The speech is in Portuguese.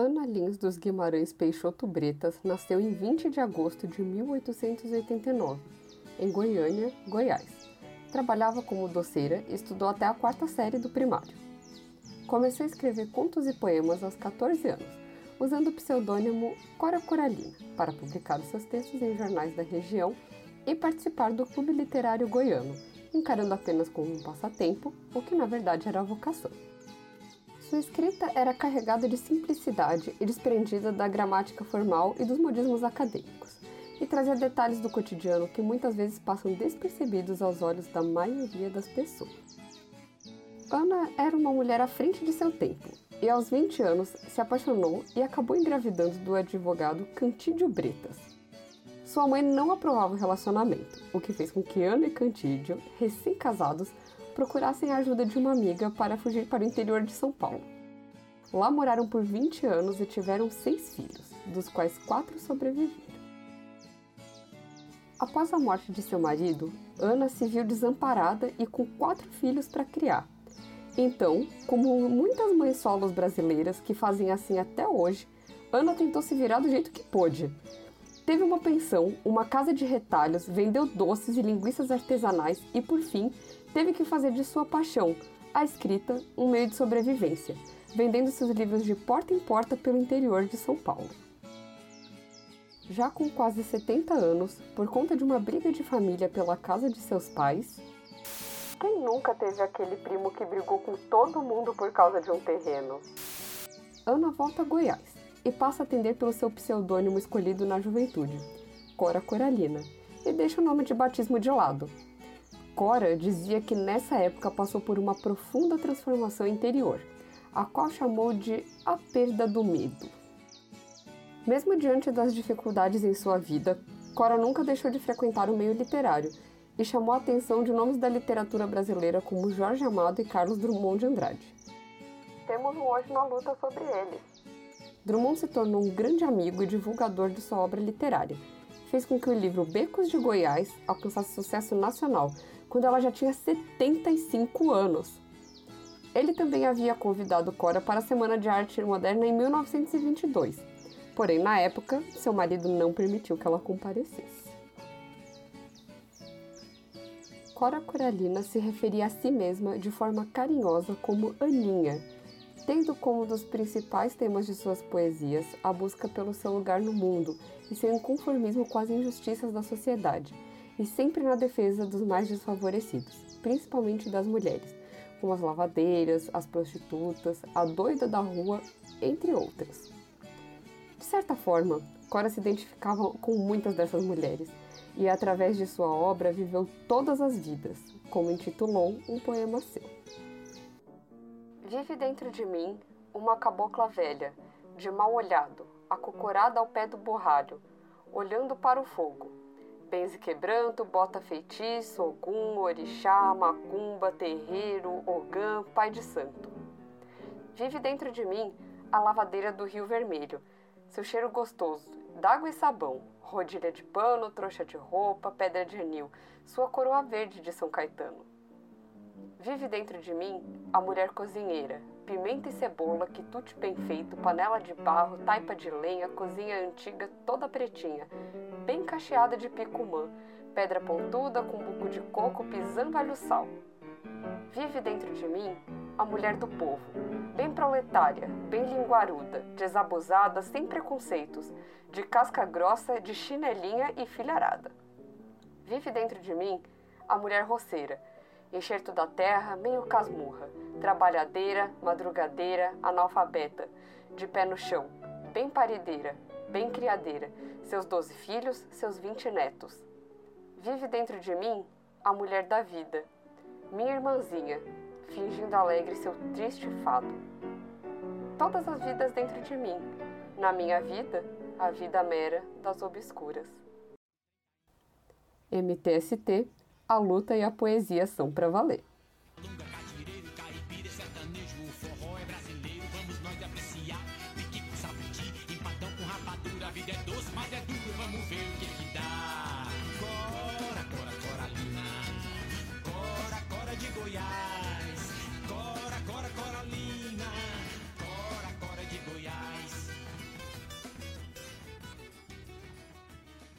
Ana Lins dos Guimarães Peixoto Bretas nasceu em 20 de agosto de 1889, em Goiânia, Goiás. Trabalhava como doceira e estudou até a quarta série do primário. Começou a escrever contos e poemas aos 14 anos, usando o pseudônimo Cora Coralina para publicar seus textos em jornais da região e participar do Clube Literário Goiano, encarando apenas como um passatempo, o que na verdade era vocação. Sua escrita era carregada de simplicidade e desprendida da gramática formal e dos modismos acadêmicos, e trazia detalhes do cotidiano que muitas vezes passam despercebidos aos olhos da maioria das pessoas. Ana era uma mulher à frente de seu tempo, e aos 20 anos se apaixonou e acabou engravidando do advogado Cantídio Bretas. Sua mãe não aprovava o relacionamento, o que fez com que Ana e Cantídio, recém-casados, procurassem a ajuda de uma amiga para fugir para o interior de São Paulo. Lá moraram por 20 anos e tiveram seis filhos, dos quais quatro sobreviveram. Após a morte de seu marido, Ana se viu desamparada e com quatro filhos para criar. Então, como muitas mães solos brasileiras que fazem assim até hoje, Ana tentou se virar do jeito que pôde. Teve uma pensão, uma casa de retalhos, vendeu doces e linguiças artesanais e, por fim, teve que fazer de sua paixão, a escrita, um meio de sobrevivência, vendendo seus livros de porta em porta pelo interior de São Paulo. Já com quase 70 anos, por conta de uma briga de família pela casa de seus pais, quem nunca teve aquele primo que brigou com todo mundo por causa de um terreno? Ana volta a Goiás e passa a atender pelo seu pseudônimo escolhido na juventude, Cora Coralina, e deixa o nome de batismo de lado, Cora dizia que nessa época passou por uma profunda transformação interior, a qual chamou de a perda do medo. Mesmo diante das dificuldades em sua vida, Cora nunca deixou de frequentar o meio literário e chamou a atenção de nomes da literatura brasileira como Jorge Amado e Carlos Drummond de Andrade. Temos um hoje na luta sobre eles. Drummond se tornou um grande amigo e divulgador de sua obra literária. Fez com que o livro Becos de Goiás alcançasse sucesso nacional, quando ela já tinha 75 anos. Ele também havia convidado Cora para a Semana de Arte Moderna em 1922, porém, na época, seu marido não permitiu que ela comparecesse. Cora Coralina se referia a si mesma de forma carinhosa como Aninha, tendo como um dos principais temas de suas poesias a busca pelo seu lugar no mundo e seu inconformismo com as injustiças da sociedade e sempre na defesa dos mais desfavorecidos, principalmente das mulheres, como as lavadeiras, as prostitutas, a doida da rua, entre outras. De certa forma, Cora se identificava com muitas dessas mulheres e, através de sua obra, viveu todas as vidas, como intitulou um poema seu. Vive dentro de mim uma cabocla velha, de mal olhado, acocorada ao pé do borralho, olhando para o fogo benze quebranto, bota feitiço, ogum, orixá, macumba, terreiro, ogã, pai de santo. Vive dentro de mim a lavadeira do Rio Vermelho, seu cheiro gostoso, d'água e sabão, rodilha de pano, trouxa de roupa, pedra de anil, sua coroa verde de São Caetano. Vive dentro de mim a mulher cozinheira, pimenta e cebola, quitute bem feito, panela de barro, taipa de lenha, cozinha antiga toda pretinha, bem cacheada de picumã, pedra pontuda com buco de coco pisando alho sal. Vive dentro de mim a mulher do povo, bem proletária, bem linguaruda, desabusada, sem preconceitos, de casca grossa, de chinelinha e filharada. Vive dentro de mim a mulher roceira, enxerto da terra, meio casmurra, trabalhadeira, madrugadeira, analfabeta, de pé no chão, bem parideira, bem criadeira, seus doze filhos, seus vinte netos. Vive dentro de mim a mulher da vida, minha irmãzinha, fingindo alegre seu triste fado. Todas as vidas dentro de mim, na minha vida, a vida mera das obscuras. MTST a luta e a poesia são para valer.